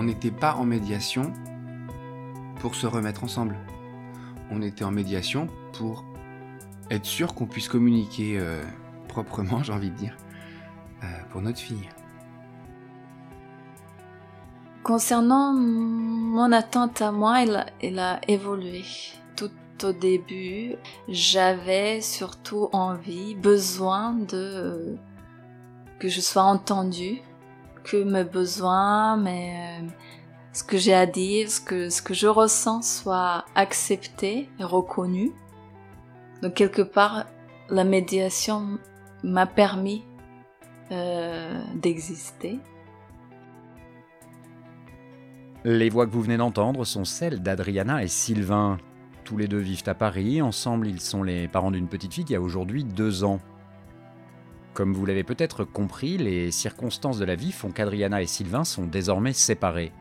on n'était pas en médiation pour se remettre ensemble. On était en médiation pour être sûr qu'on puisse communiquer euh, proprement, j'ai envie de dire, euh, pour notre fille. Concernant mon attente à moi, elle, a évolué. Tout au début, j'avais surtout envie, besoin de que je sois entendue, que mes besoins, mes, ce que j'ai à dire, ce que, ce que je ressens soit accepté et reconnu. Donc quelque part, la médiation m'a permis euh, d'exister. Les voix que vous venez d'entendre sont celles d'Adriana et Sylvain. Tous les deux vivent à Paris, ensemble ils sont les parents d'une petite fille qui a aujourd'hui deux ans. Comme vous l'avez peut-être compris, les circonstances de la vie font qu'Adriana et Sylvain sont désormais séparés.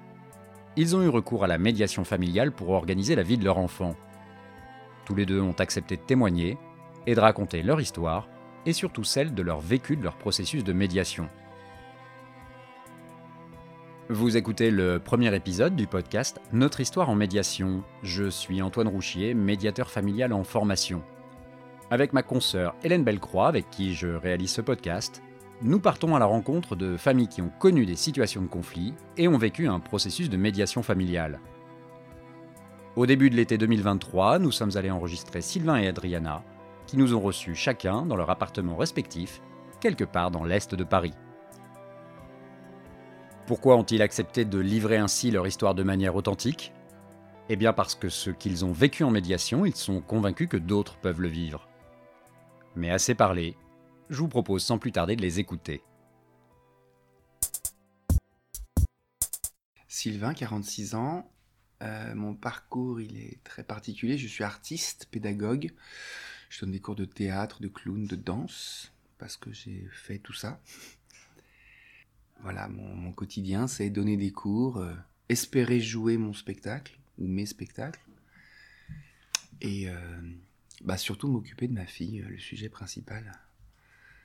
Ils ont eu recours à la médiation familiale pour organiser la vie de leur enfant. Tous les deux ont accepté de témoigner et de raconter leur histoire, et surtout celle de leur vécu de leur processus de médiation. Vous écoutez le premier épisode du podcast Notre histoire en médiation. Je suis Antoine Rouchier, médiateur familial en formation. Avec ma consoeur Hélène Bellecroix, avec qui je réalise ce podcast, nous partons à la rencontre de familles qui ont connu des situations de conflit et ont vécu un processus de médiation familiale. Au début de l'été 2023, nous sommes allés enregistrer Sylvain et Adriana, qui nous ont reçus chacun dans leur appartement respectif, quelque part dans l'est de Paris. Pourquoi ont-ils accepté de livrer ainsi leur histoire de manière authentique? Eh bien parce que ce qu'ils ont vécu en médiation, ils sont convaincus que d'autres peuvent le vivre. Mais assez parlé, je vous propose sans plus tarder de les écouter. Sylvain, 46 ans. Euh, mon parcours, il est très particulier. Je suis artiste, pédagogue. Je donne des cours de théâtre, de clown, de danse, parce que j'ai fait tout ça. Voilà, mon, quotidien, c'est donner des cours, euh, espérer jouer mon spectacle, ou mes spectacles. Et euh, bah surtout m'occuper de ma fille, le sujet principal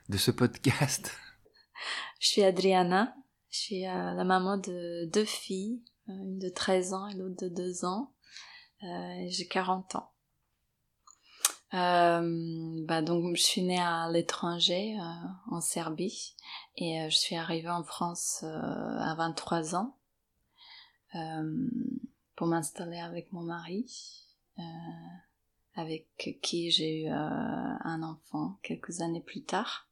de ce podcast. Je suis Adriana, je suis euh, la maman de deux filles, euh, une de 13 ans et l'autre de 2 ans. Euh, j'ai 40 ans. bah donc je suis née à l'étranger, en Serbie, et je suis arrivée en France à 23 ans pour m'installer avec mon mari avec qui j'ai eu un enfant quelques années plus tard.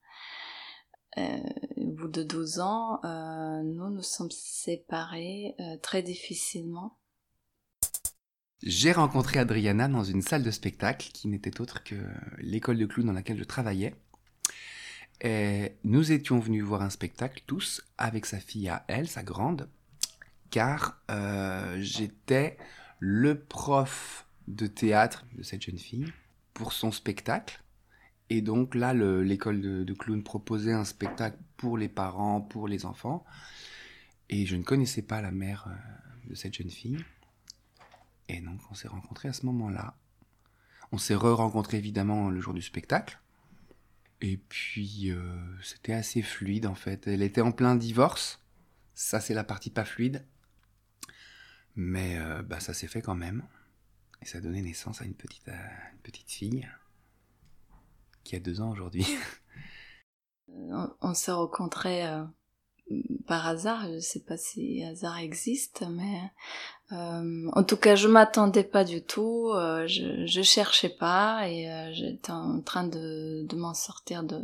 Euh, au bout de 12 ans, euh, nous nous sommes séparés euh, très difficilement. J'ai rencontré Adriana dans une salle de spectacle qui n'était autre que l'école de clown dans laquelle je travaillais. Et nous étions venus voir un spectacle tous avec sa fille à elle, sa grande, car j'étais le prof de théâtre de cette jeune fille pour son spectacle. Et donc là, l'école de, de, clown proposait un spectacle pour les parents, pour les enfants. Et je ne connaissais pas la mère euh, de cette jeune fille. Et donc on s'est rencontrés à ce moment-là. On s'est re-rencontrés évidemment le jour du spectacle. Et puis euh, c'était assez fluide en fait. Elle était en plein divorce. Ça c'est la partie pas fluide. Mais euh, bah, ça s'est fait quand même. Et ça a donné naissance à une petite, fille qui a deux ans aujourd'hui. on, s'est rencontrés euh, par hasard, je sais pas si hasard existe, mais euh, en tout cas je m'attendais pas du tout, euh, je, je cherchais pas et j'étais en train de, m'en sortir de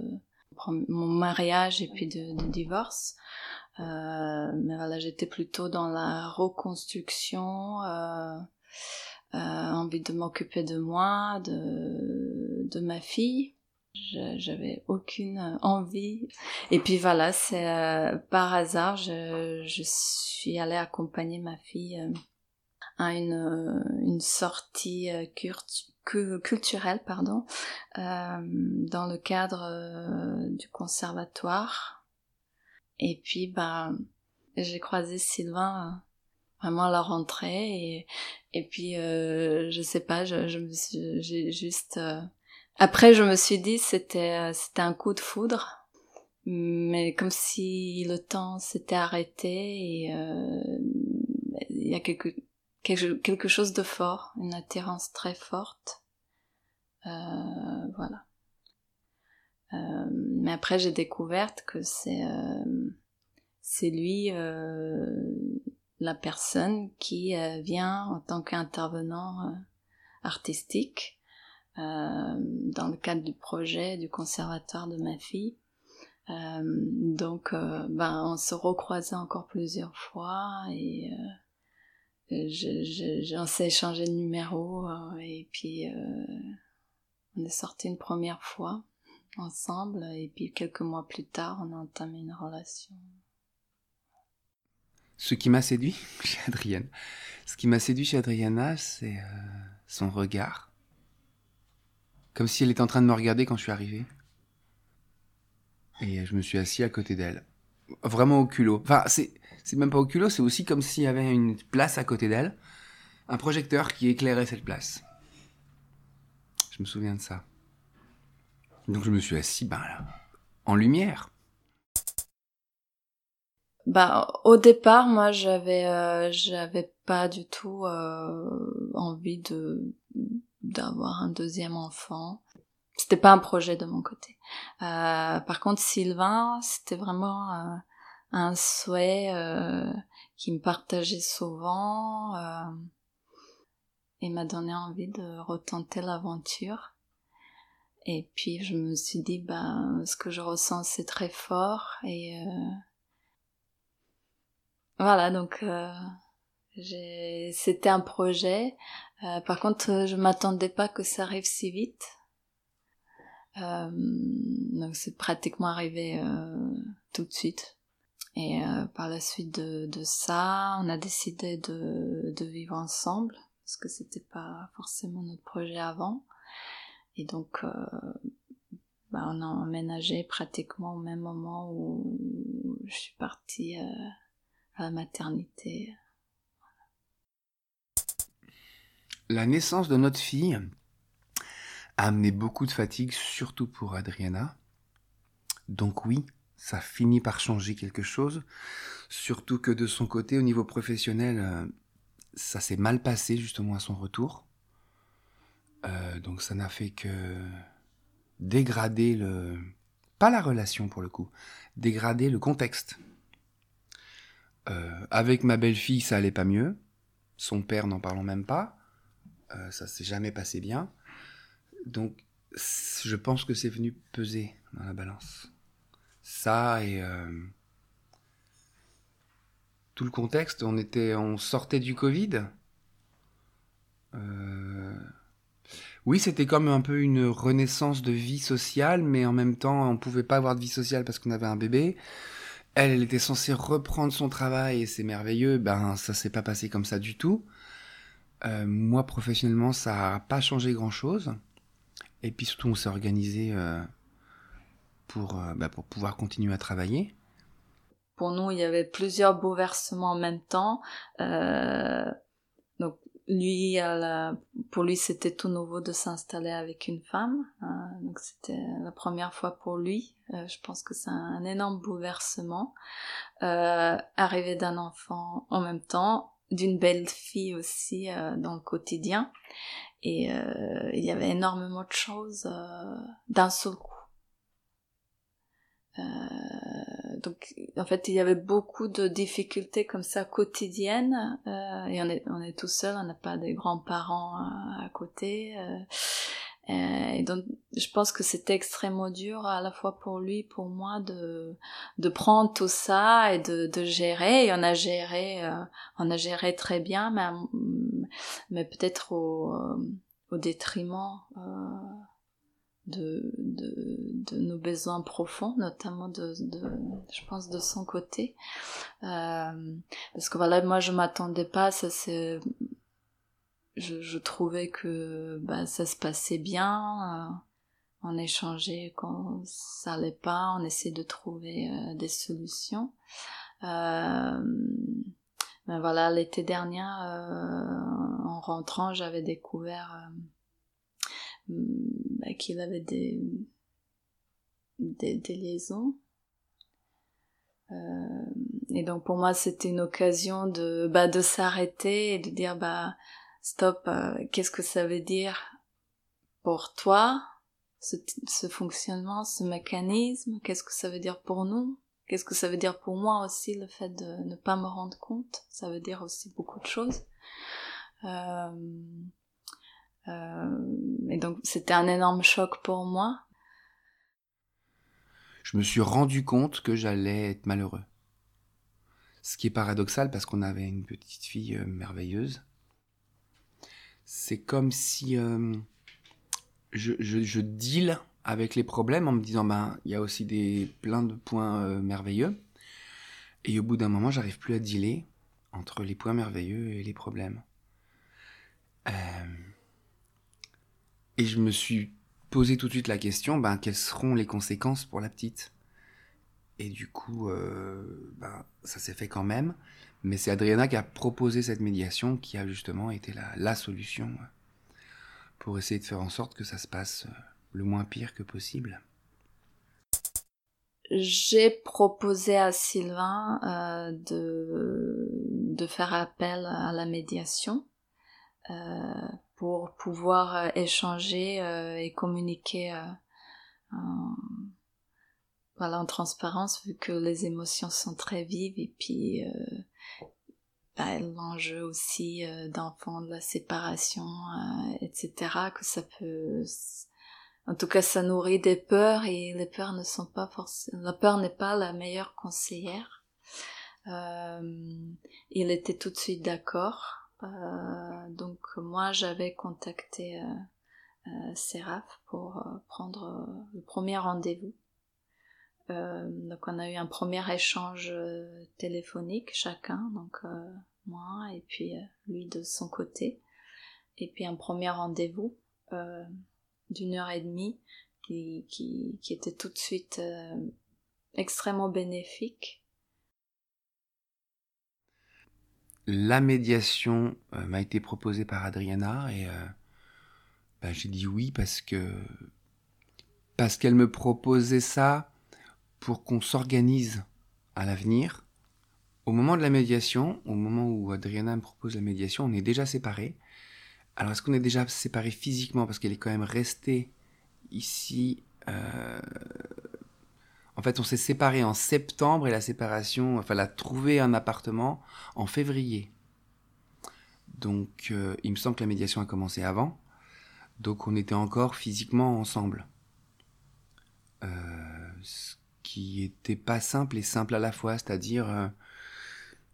mon mariage et puis de divorce. mais voilà, j'étais plutôt dans la reconstruction, envie de m'occuper de moi, de, de ma fille j'avais aucune envie. Et puis voilà, c'est euh, par hasard, je, je, suis allée accompagner ma fille euh, à une, euh, une sortie culturelle, pardon, dans le cadre du conservatoire. Et puis, bah, j'ai croisé Sylvain vraiment la rentrée et, et puis, je sais pas, je, je me j'ai juste après, je me suis dit c'était euh, c'était un coup de foudre, mais comme si le temps s'était arrêté et euh, il y a quelque, quelque, chose de fort, une attirance très forte. Euh, voilà. Euh, mais après, j'ai découvert que c'est euh, c'est lui la personne qui vient en tant qu'intervenant artistique dans le cadre du projet du conservatoire de ma fille. Euh, donc, euh, ben, on se recroisait encore plusieurs fois et euh, j'en sais échanger de numéro et puis on est sorti une première fois ensemble et puis quelques mois plus tard on a entamé une relation. Ce qui m'a séduit chez Adrienne, ce qui m'a séduit chez Adriana, c'est son regard. Comme si elle était en train de me regarder quand je suis arrivé. Et je me suis assis à côté d'elle. Vraiment au culot. Enfin, c'est, c'est même pas au culot, c'est aussi comme s'il y avait une place à côté d'elle. Un projecteur qui éclairait cette place. Je me souviens de ça. Donc je me suis assis, ben là, en lumière. Bah, au départ, moi, j'avais, euh, j'avais pas du tout euh, envie de d'avoir un deuxième enfant c'était pas un projet de mon côté. Euh, par contre, Sylvain, c'était vraiment euh, un souhait euh, qui me partageait souvent euh, et m'a donné envie de retenter l'aventure. Et puis je me suis dit, bah, ce que je ressens, c'est très fort. Et euh, voilà, donc c'était un projet. par contre, je m'attendais pas que ça arrive si vite. Euh, donc c'est pratiquement arrivé euh, tout de suite. Et euh, par la suite de, de, ça, on a décidé de, de vivre ensemble parce que c'était pas forcément notre projet avant. Et donc, euh, bah, on a emménagé pratiquement au même moment où je suis partie euh, maternité. La naissance de notre fille a amené beaucoup de fatigue, surtout pour Adriana. Donc oui, ça finit par changer quelque chose, surtout que de son côté, au niveau professionnel, euh, ça s'est mal passé justement à son retour. Euh, donc ça n'a fait que dégrader le... Pas la relation pour le coup, dégrader le contexte. Euh, avec ma belle-fille, ça allait pas mieux. Son père, n'en parlons même pas. ça s'est jamais passé bien. Donc, je pense que c'est venu peser dans la balance. Ça et euh, tout le contexte. On était, on sortait du Covid. Euh, oui, c'était comme un peu une renaissance de vie sociale, mais en même temps, on pouvait pas avoir de vie sociale parce qu'on avait un bébé. Elle, était censée reprendre son travail et c'est merveilleux. Ben, ça s'est pas passé comme ça du tout. Euh, moi, professionnellement, ça a pas changé grand chose. Et puis surtout, on s'est organisé euh, pour, euh, bah, pour pouvoir continuer à travailler. Pour nous, il y avait plusieurs bouleversements en même temps. Euh, lui, pour lui, c'était tout nouveau de s'installer avec une femme. donc, c'était la première fois pour lui. je pense que c'est un, énorme bouleversement. arriver d'un enfant en même temps, d'une belle fille aussi dans le quotidien. Et euh, il y avait énormément de choses euh, d'un seul coup. Euh, donc en fait il y avait beaucoup de difficultés comme ça quotidiennes euh, et on est on est tout seul on n'a pas des grands-parents à, à côté euh, et donc je pense que c'était extrêmement dur à la fois pour lui pour moi de de prendre tout ça et de, de gérer et on a géré euh, on a géré très bien mais mais peut-être au, au détriment euh, de, de, de, nos besoins profonds, notamment de, de, je pense, de son côté. Euh, parce que voilà, moi je m'attendais pas, ça c'est, je, je trouvais que bah, ça se passait bien. Euh, on échangeait quand ça allait pas, on essayait de trouver euh, des solutions. Euh, ben voilà, l'été dernier, euh, en rentrant, j'avais découvert euh, ben qu'il avait des, des, des liaisons. Euh, et donc pour moi c'était une occasion de bah de s'arrêter et de dire bah stop euh, qu'est-ce que ça veut dire pour toi ce, ce fonctionnement ce mécanisme? Qu'est-ce que ça veut dire pour nous? Qu'est-ce que ça veut dire pour moi aussi le fait de ne pas me rendre compte? Ça veut dire aussi beaucoup de choses. Euh, et donc c'était un énorme choc pour moi je me suis rendu compte que j'allais être malheureux. Ce qui est paradoxal parce qu'on avait une petite fille euh, merveilleuse. C'est comme si euh, je, je, deal avec les problèmes en me disant ben il y a aussi des plein de points euh, merveilleux. Et au bout d'un moment, j'arrive plus à dealer entre les points merveilleux et les problèmes. Et je me suis poser tout de suite la question, ben, quelles seront les conséquences pour la petite? Et du coup, euh, ben, ça s'est fait quand même. Mais c'est Adriana qui a proposé cette médiation qui a justement été la, solution pour essayer de faire en sorte que ça se passe le moins pire que possible. J'ai proposé à Sylvain euh, de, de faire appel à la médiation. Euh, pour pouvoir euh, échanger euh, et communiquer euh, en, voilà, en transparence vu que les émotions sont très vives et puis bah, l'enjeu aussi d'enfants, de la séparation, etc. que ça peut en tout cas, ça nourrit des peurs et les peurs ne sont pas forcément. La peur n'est pas la meilleure conseillère. Euh, il était tout de suite d'accord. Euh, donc moi j'avais contacté euh, euh pour euh, prendre le premier rendez-vous. donc on a eu un premier échange téléphonique chacun, donc moi et puis lui de son côté, et puis un premier rendez-vous d'une heure et demie qui était tout de suite extrêmement bénéfique la médiation euh, m'a été proposée par Adriana et bah, j'ai dit oui parce que parce qu'elle me proposait ça pour qu'on s'organise à l'avenir. Au moment de la médiation, au moment où Adriana me propose la médiation, on est déjà séparés. Alors est-ce qu'on est déjà séparés physiquement? Parce qu'elle est quand même restée ici euh, en fait, on s'est séparés en septembre et la séparation, enfin, elle a trouvé un appartement en février. Donc, euh, il me semble que la médiation a commencé avant. Donc, on était encore physiquement ensemble. Euh, ce qui était pas simple et simple à la fois, c'est-à-dire, euh,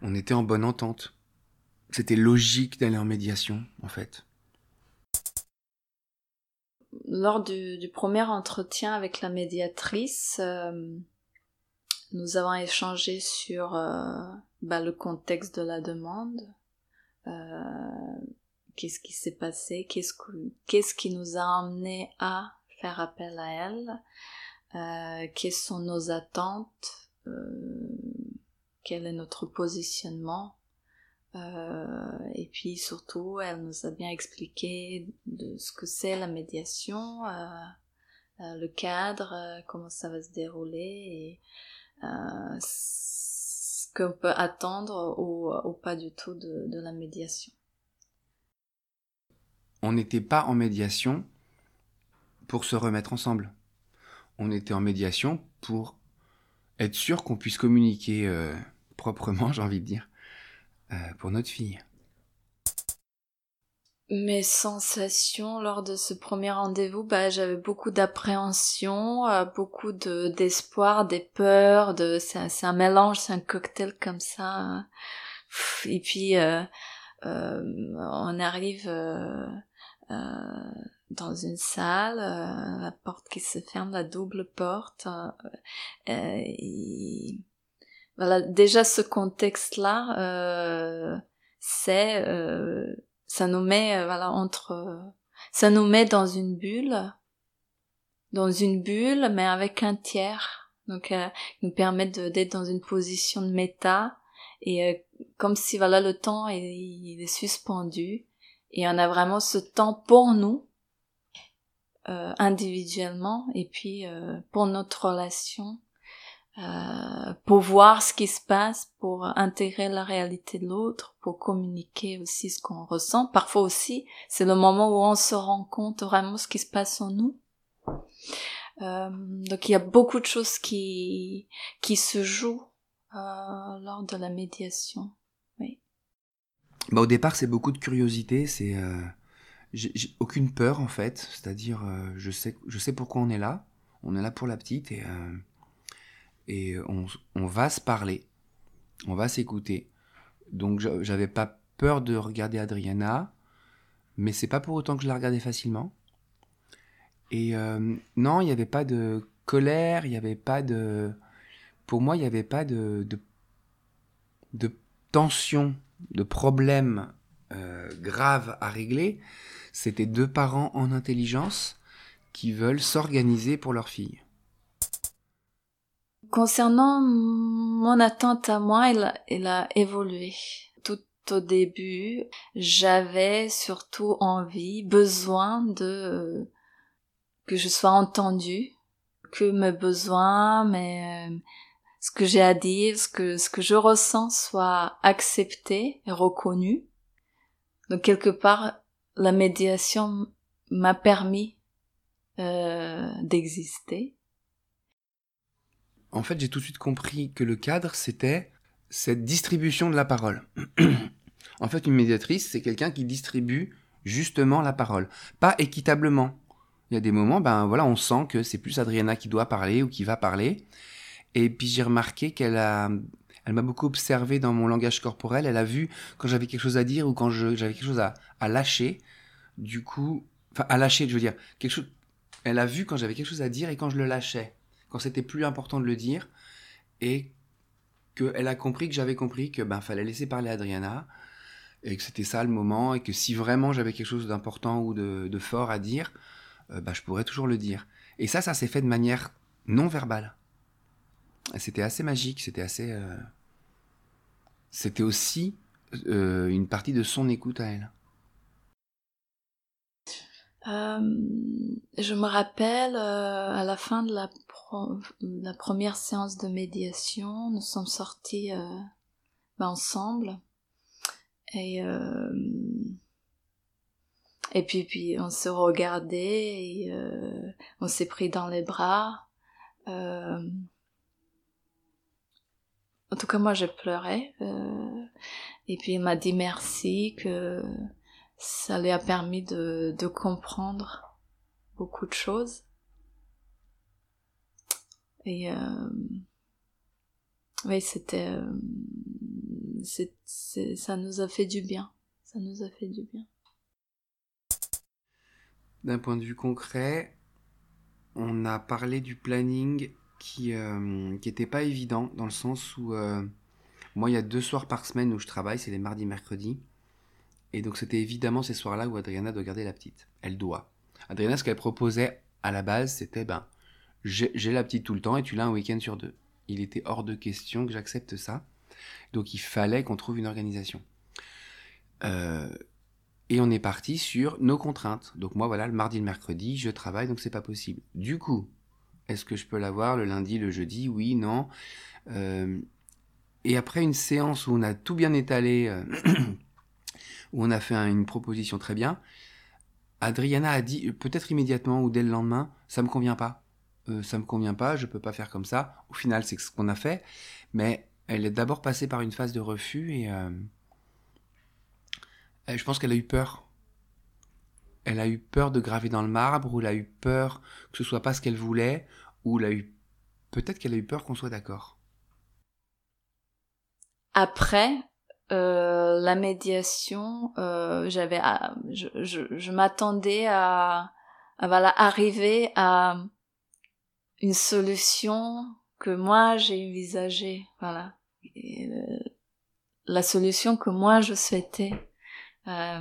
on était en bonne entente. C'était logique d'aller en médiation, en fait lors du, premier entretien avec la médiatrice, euh, nous avons échangé sur euh, bah, le contexte de la demande, euh, qu'est-ce qui s'est passé, qu'est-ce, qui nous a amené à faire appel à elle, quelles sont nos attentes, quel est notre positionnement euh, et puis surtout, elle nous a bien expliqué de ce que c'est la médiation, euh, euh, le cadre, comment ça va se dérouler et ce qu'on peut attendre ou, pas du tout de la médiation. On n'était pas en médiation pour se remettre ensemble. On était en médiation pour être sûr qu'on puisse communiquer proprement, j'ai envie de dire. Euh, pour notre fille. Mes sensations lors de ce premier rendez-vous, bah, j'avais beaucoup d'appréhension, euh, beaucoup de d'espoir, des peurs, c'est un, mélange, c'est un cocktail comme ça. Et puis euh, on arrive dans une salle, la porte qui se ferme, la double porte. Et voilà, déjà ce contexte-là, euh, c'est, euh, ça nous met, euh, voilà, entre, ça nous met dans une bulle, dans une bulle, mais avec un tiers. Donc, euh, nous permet d'être dans une position de méta et comme si voilà le temps est, il est suspendu et on a vraiment ce temps pour nous individuellement et puis pour notre relation euh, pour voir ce qui se passe, pour intégrer la réalité de l'autre, pour communiquer aussi ce qu'on ressent. Parfois aussi, c'est le moment où on se rend compte vraiment ce qui se passe en nous. Euh, donc il y a beaucoup de choses qui qui se jouent euh, lors de la médiation. Oui. Bah, au départ, c'est beaucoup de curiosité. C'est euh, j'ai aucune peur en fait. C'est-à-dire, euh, je sais je sais pourquoi on est là. On est là pour la petite et et on, va se parler. On va s'écouter. Donc j'avais pas peur de regarder Adriana, mais c'est pas pour autant que je la regardais facilement. Et euh, non, il n'y avait pas de colère, il n'y avait pas de... Pour moi, il n'y avait pas de, de, de, tension, de problème euh, grave à régler. C'était deux parents en intelligence qui veulent s'organiser pour leur fille. Concernant mon attente à moi, elle, elle a évolué. Tout au début, j'avais surtout envie, besoin de que je sois entendue, que mes besoins, mes, euh, ce que j'ai à dire, ce que, ce que je ressens soit accepté et reconnu. Donc quelque part, la médiation m'a permis euh, d'exister. En fait, j'ai tout de suite compris que le cadre, c'était cette distribution de la parole. en fait, une médiatrice, c'est quelqu'un qui distribue justement la parole. Pas équitablement, il y a des moments, ben voilà, on sent que c'est plus Adriana qui doit parler ou qui va parler. Et puis j'ai remarqué qu'elle a, elle m'a beaucoup observé dans mon langage corporel. Elle a vu quand j'avais quelque chose à dire ou quand j'avais quelque chose à, à, lâcher. Du coup, enfin à lâcher, je veux dire quelque chose. Elle a vu quand j'avais quelque chose à dire et quand je le lâchais, quand c'était plus important de le dire, et qu'elle a compris que j'avais compris que ben fallait laisser parler Adriana et que c'était ça le moment et que si vraiment j'avais quelque chose d'important ou de, fort à dire, euh, bah, je pourrais toujours le dire. Et ça, ça s'est fait de manière non verbale. C'était assez magique, c'était assez... Euh, c'était aussi euh, une partie de son écoute à elle. Je me rappelle à la fin de la, la, première séance de médiation, nous sommes sortis bah, ensemble et et puis, puis on se regardait euh, on s'est pris dans les bras. Euh... En tout cas, moi, je pleurais. Euh... Et puis, il m'a dit merci, que ça lui a permis de, comprendre beaucoup de choses. Et euh... oui, c'était, euh, ça nous a fait du bien. Ça nous a fait du bien. D'un point de vue concret, on a parlé du planning qui n'était euh, pas évident dans le sens où moi il y a deux soirs par semaine où je travaille, c'est les mardis, mercredis. Et donc c'était évidemment ces soirs-là où Adriana doit garder la petite. Elle doit. Adriana, ce qu'elle proposait à la base, c'était ben j'ai la petite tout le temps et tu l'as un week-end sur deux. Il était hors de question que j'accepte ça. Donc il fallait qu'on trouve une organisation. Euh, et on est parti sur nos contraintes. Donc moi, voilà, le mardi, le mercredi, je travaille, donc c'est pas possible. Du coup, est-ce que je peux l'avoir le lundi, le jeudi? Oui, non. Euh, et après une séance où on a tout bien étalé, euh, où on a fait une proposition très bien, Adriana a dit, peut-être immédiatement ou dès le lendemain, ça me convient pas. Euh, ça me convient pas, je peux pas faire comme ça. Au final, c'est ce qu'on a fait. Mais elle est d'abord passée par une phase de refus et je pense qu'elle a eu peur. Elle a eu peur de graver dans le marbre, ou elle a eu peur que ce soit pas ce qu'elle voulait, ou elle a eu peut-être qu'elle a eu peur qu'on soit d'accord. Après euh, la médiation, euh, j'avais, ah, je, je, m'attendais à, à voilà arriver à une solution que moi j'ai envisagée, voilà, euh, la solution que moi je souhaitais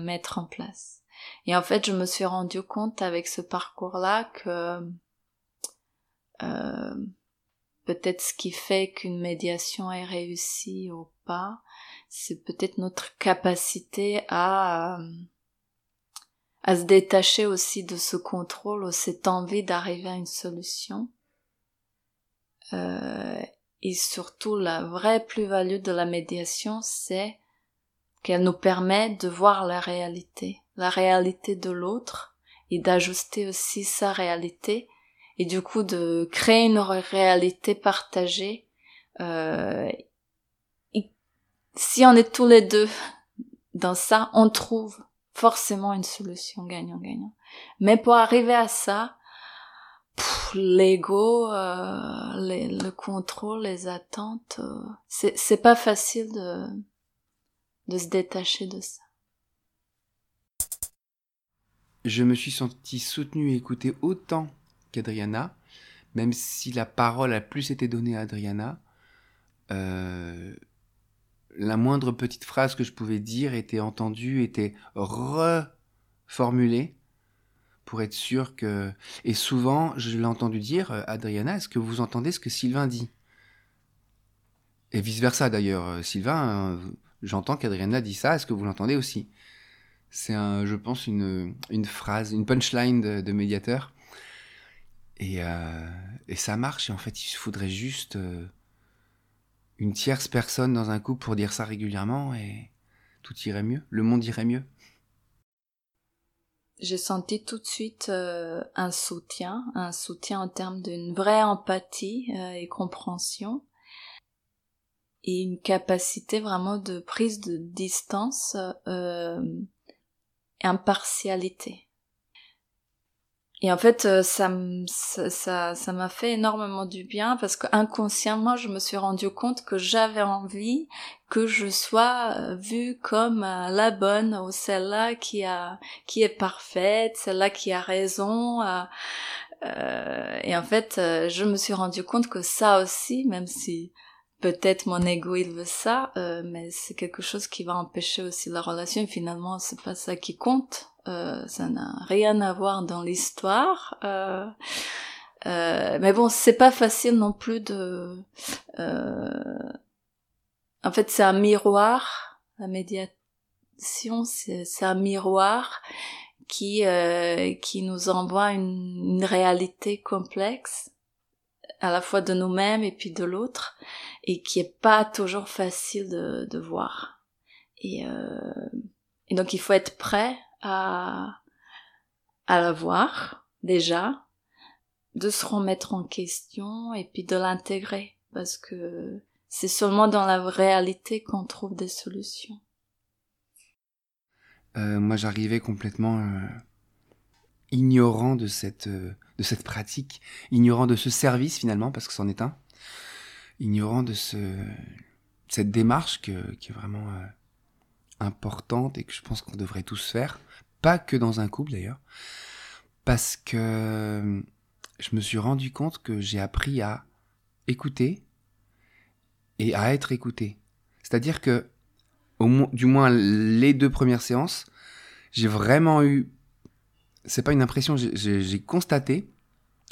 mettre en place. Et en fait, je me suis rendu compte avec ce parcours-là que euh, peut-être ce qui fait qu'une médiation est réussie ou pas, c'est peut-être notre capacité à euh, à se détacher aussi de ce contrôle ou cette envie d'arriver à une solution euh, Et surtout, la vraie plus-value de la médiation, c'est qu'elle nous permet de voir la réalité, la réalité de l'autre, et d'ajuster aussi sa réalité, et du coup de créer une réalité partagée. Euh, si on est tous les deux dans ça, on trouve forcément une solution gagnant-gagnant. Mais pour arriver à ça, l'ego, euh, le contrôle, les attentes, euh, c'est pas facile de, de se détacher de ça. Je me suis senti soutenu et écouté autant qu'Adriana, même si la parole a plus été donnée à Adriana. Euh, la moindre petite phrase que je pouvais dire était entendue, était reformulée pour être sûr que... Et souvent, je l'ai entendu dire, euh, Adriana, est-ce que vous entendez ce que Sylvain dit? Et vice-versa d'ailleurs. Euh, Sylvain, euh, j'entends qu'Adriana dit ça, est-ce que vous l'entendez aussi? C'est, un, je pense, une, une phrase, une punchline de, médiateur. Et, et, ça marche, et en fait, il faudrait juste une tierce personne dans un couple pour dire ça régulièrement, et tout irait mieux, le monde irait mieux j'ai senti tout de suite euh, un soutien, un soutien en termes d'une vraie empathie euh, et compréhension et une capacité vraiment de prise de distance, euh, impartialité. Et en fait, euh, ça ça ça m'a fait énormément du bien parce que inconsciemment, je me suis rendu compte que j'avais envie que je sois euh, vue comme euh, la bonne ou celle-là qui qui est parfaite, celle-là qui a raison. Et en fait, je me suis rendu compte que ça aussi, même si peut-être mon ego il veut ça, mais c'est quelque chose qui va empêcher aussi la relation. finalement, c'est pas ça qui compte. Euh, ça n'a rien à voir dans l'histoire. Euh, euh, mais bon, c'est pas facile non plus de. En fait, c'est un miroir. La médiation, c'est un miroir qui qui nous envoie une, une, réalité complexe à la fois de nous-mêmes et puis de l'autre et qui est pas toujours facile de, de voir et, et donc il faut être prêt à, à la voir déjà, de se remettre en question et puis de l'intégrer parce que c'est seulement dans la réalité qu'on trouve des solutions. Euh, moi, j'arrivais complètement euh, ignorant de cette euh, de cette pratique, ignorant de ce service finalement parce que c'en est un, ignorant de ce cette démarche qui est vraiment importante et que je pense qu'on devrait tous faire pas que dans un couple d'ailleurs, parce que je me suis rendu compte que j'ai appris à écouter et à être écouté. C'est-à-dire que, au du moins les deux premières séances, j'ai vraiment eu, c'est pas une impression, j'ai constaté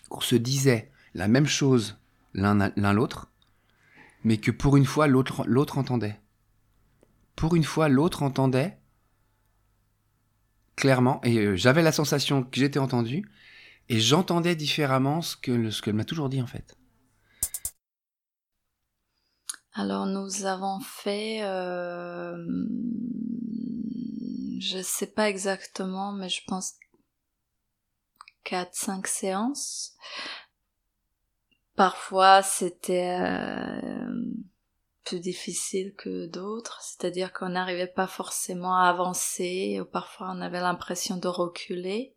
qu'on se disait la même chose l'un l'autre, mais que pour une fois l'autre entendait. Pour une fois l'autre entendait clairement, et euh, j'avais la sensation que j'étais entendu, et j'entendais différemment ce que ce qu'elle m'a toujours dit en fait. Alors nous avons fait, euh, je sais pas exactement, mais je pense 4-5 séances. Parfois c'était euh, plus difficile que d'autres, c'est-à-dire qu'on n'arrivait pas forcément à avancer, ou parfois on avait l'impression de reculer.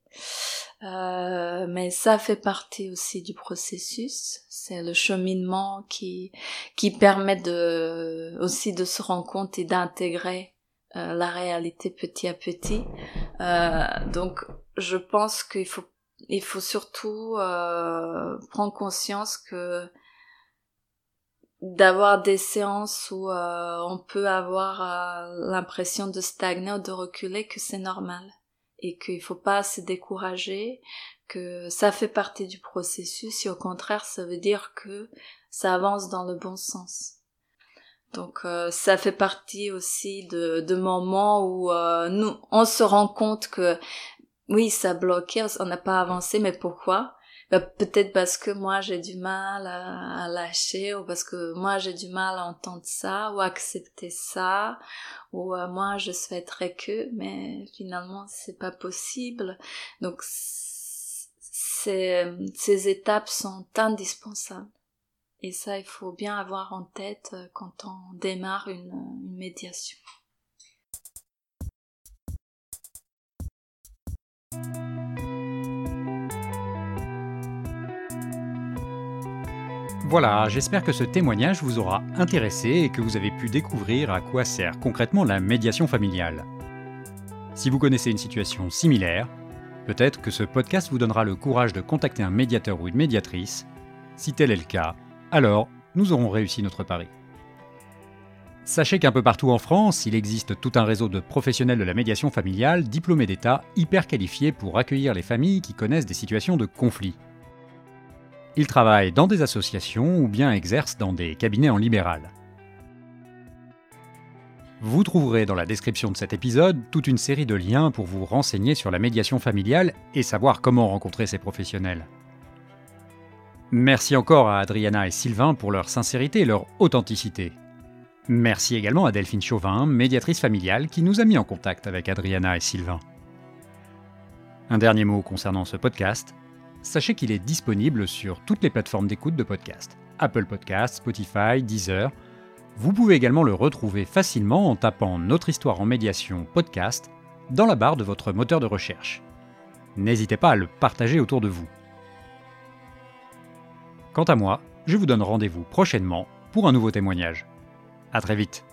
Euh, mais ça fait partie aussi du processus. C'est le cheminement qui qui permet de aussi de se rendre compte et d'intégrer euh, la réalité petit à petit. Euh, donc, je pense qu'il faut il faut surtout euh, prendre conscience que d'avoir des séances où euh, on peut avoir euh, l'impression de stagner ou de reculer que c'est normal. Et qu'il faut pas se décourager que ça fait partie du processus et au contraire ça veut dire que ça avance dans le bon sens. Donc euh, ça fait partie aussi de, de moments où nous on se rend compte que oui ça bloqué on n'a pas avancé mais pourquoi? Peut-être parce que moi j'ai du mal à, lâcher ou parce que moi j'ai du mal à entendre ça ou accepter ça ou euh, moi je souhaiterais que mais finalement c'est pas possible donc ces, ces étapes sont indispensables et ça il faut bien avoir en tête euh, quand on démarre une médiation. Voilà, j'espère que ce témoignage vous aura intéressé et que vous avez pu découvrir à quoi sert concrètement la médiation familiale. Si vous connaissez une situation similaire, peut-être que ce podcast vous donnera le courage de contacter un médiateur ou une médiatrice. Si tel est le cas, alors nous aurons réussi notre pari. Sachez qu'un peu partout en France, il existe tout un réseau de professionnels de la médiation familiale diplômés d'État hyper qualifiés pour accueillir les familles qui connaissent des situations de conflit. Ils travaillent dans des associations ou bien exercent dans des cabinets en libéral. Vous trouverez dans la description de cet épisode toute une série de liens pour vous renseigner sur la médiation familiale et savoir comment rencontrer ces professionnels. Merci encore à Adriana et Sylvain pour leur sincérité et leur authenticité. Merci également à Delphine Chauvin, médiatrice familiale, qui nous a mis en contact avec Adriana et Sylvain. Un dernier mot concernant ce podcast sachez qu'il est disponible sur toutes les plateformes d'écoute de podcast. Apple Podcasts, Spotify, Deezer. Vous pouvez également le retrouver facilement en tapant Notre histoire en médiation podcast dans la barre de votre moteur de recherche. N'hésitez pas à le partager autour de vous. Quant à moi, je vous donne rendez-vous prochainement pour un nouveau témoignage. A très vite